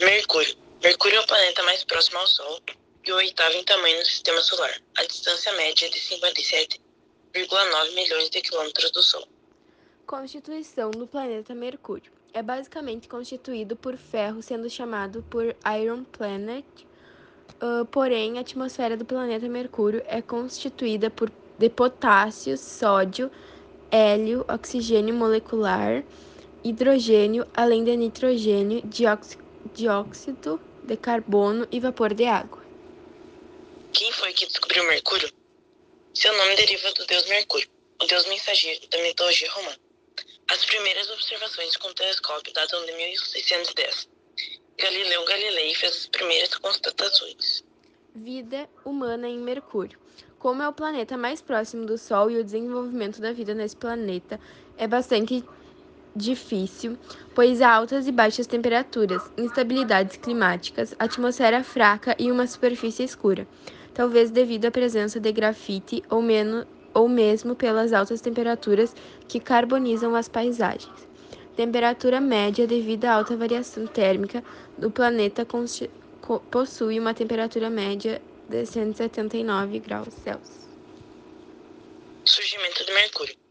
Mercúrio. Mercúrio é o planeta mais próximo ao Sol e o oitavo em tamanho no sistema solar. A distância média é de 57,9 milhões de quilômetros do Sol. Constituição do planeta Mercúrio. É basicamente constituído por ferro, sendo chamado por Iron Planet. Uh, porém, a atmosfera do planeta Mercúrio é constituída por de potássio, sódio, hélio, oxigênio molecular, hidrogênio, além de nitrogênio, dióxido de carbono e vapor de água. Quem foi que descobriu Mercúrio? Seu nome deriva do deus Mercúrio, o deus mensageiro da mitologia romana. As primeiras observações com telescópio datam de 1610. Galileu Galilei fez as primeiras constatações. Vida humana em Mercúrio. Como é o planeta mais próximo do Sol e o desenvolvimento da vida nesse planeta é bastante difícil, pois há altas e baixas temperaturas, instabilidades climáticas, atmosfera fraca e uma superfície escura, talvez devido à presença de grafite ou, menos, ou mesmo pelas altas temperaturas que carbonizam as paisagens. Temperatura média devido à alta variação térmica do planeta possui uma temperatura média de 179 graus Celsius. Surgimento de Mercúrio.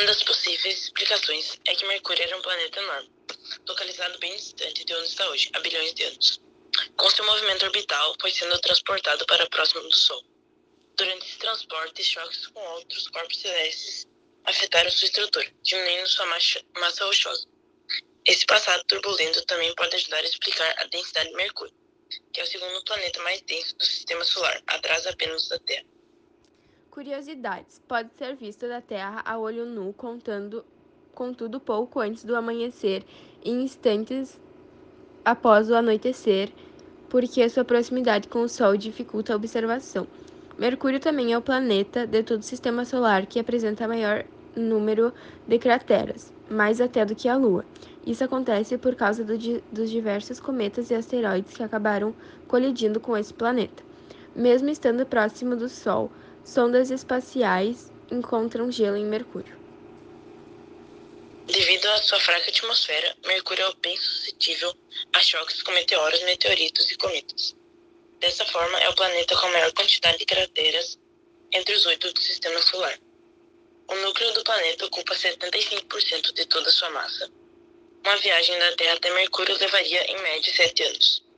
Uma das possíveis explicações é que Mercúrio era um planeta enorme, localizado bem distante de onde está hoje, há bilhões de anos. Com seu movimento orbital, foi sendo transportado para próximo do Sol. Durante esse transporte, choques com outros corpos celestes afetaram sua estrutura, diminuindo sua massa rochosa. Esse passado turbulento também pode ajudar a explicar a densidade de Mercúrio que é o segundo planeta mais denso do sistema solar, atrás apenas da Terra. Curiosidades: pode ser visto da Terra a olho nu, contando, contudo pouco antes do amanhecer e instantes após o anoitecer, porque sua proximidade com o Sol dificulta a observação. Mercúrio também é o planeta de todo o sistema solar que apresenta maior número de crateras, mais até do que a Lua. Isso acontece por causa do, dos diversos cometas e asteroides que acabaram colidindo com esse planeta. Mesmo estando próximo do Sol, sondas espaciais encontram gelo em Mercúrio. Devido à sua fraca atmosfera, Mercúrio é bem suscetível a choques com meteoros, meteoritos e cometas. Dessa forma, é o planeta com a maior quantidade de crateras entre os oito do sistema solar. O núcleo do planeta ocupa 75% de toda a sua massa uma viagem da Terra até Mercúrio levaria em média sete anos.